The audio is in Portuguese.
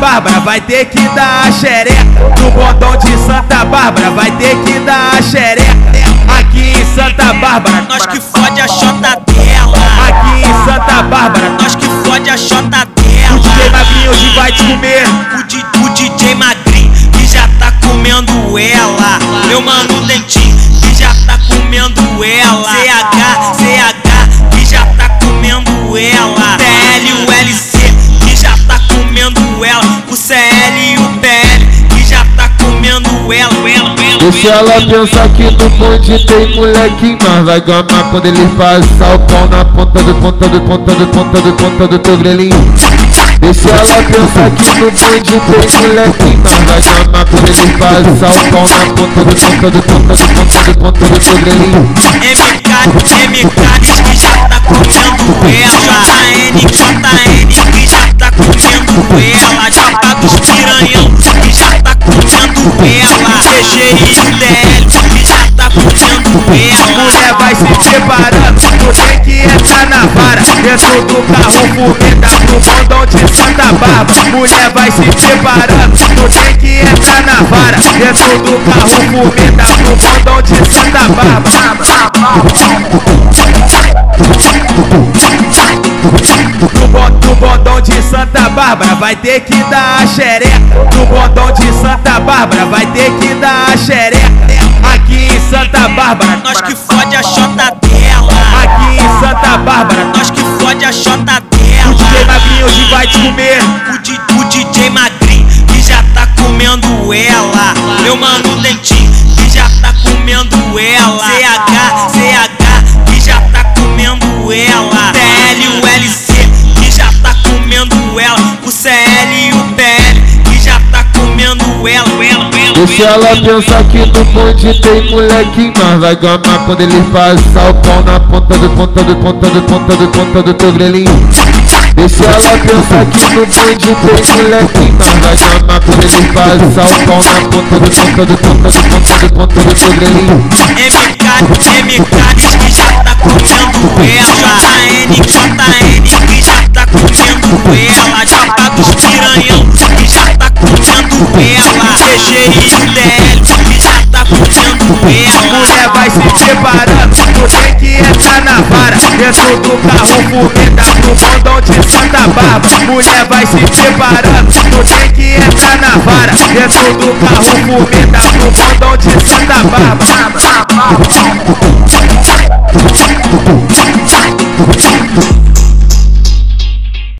Bárbara, vai ter que dar a xereca. No bondão de Santa Bárbara, vai ter que dar a xereca. Aqui em Santa Bárbara, nós que fode a chota dela. Aqui em Santa Bárbara, nós que fode a chota dela. O DJ Magrinho hoje vai te comer. O, o DJ Magrinho que já tá comendo ela. Meu mano Dentinho que já tá comendo ela. CH ela, ela pensar que no bonde tem moleque, mas vai gamar quando ele passar o pau na ponta do ponta do ponta do ponta do ponta do teu grelhinho. Deixa ela pensar que no bonde tem moleque, mas vai gamar quando ele passar o pau na ponta do ponta do ponta do ponta do ponta do teu grelhinho. MK, MK que já tá comendo ela, JN, JN que já tá comendo ela, Jota dos piranhão que já tá comendo ela, CG o DL que já tá comendo ela. Mulher vai se preparando, tu tem que entrar na vara. Dentro do carro fumeta pro bondão de Santa Bárbara. Mulher vai se preparando, tu tem que entrar na vara. Dentro do carro fumeta pro bondão de Santa Bárbara. No bondão de Santa Bárbara vai ter que dar a xereca. De Santa Bárbara vai ter que dar a xereca. Aqui em Santa Bárbara, nós que fode a chota dela. Aqui em Santa Bárbara, nós que fode a chota dela. O DJ Magrinho hoje vai te comer. O, di, o DJ Magrinho que já tá comendo ela. Meu mano Dentinho que já tá comendo ela. CH, CH que já tá comendo ela. TL, o LC que já tá comendo ela. O CL e o PL Deixa ela pensar que no bonde tem moleque, mas vai gamar quando ele passar o pau na ponta do ponta do ponta do ponta do ponta do teu grelhinho. Deixa ela pensar que no bonde tem moleque, mas vai gamar quando ele passar o pau na ponta do ponta do ponta do ponta do ponta do teu grelhinho. MK, MK que já tá comendo ela, JN, JN que já tá comendo ela, Jota dos piranhão que já tá comendo ela, CG o DL que já tá comendo ela. Mulher vai se preparando, tem que entrar na vara. Dentro do carro fumeta pro bondão de Santa Bárbara. Mulher vai se preparando, tem que entrar na vara. Dentro do carro fumeta pro bondão de Santa Bárbara.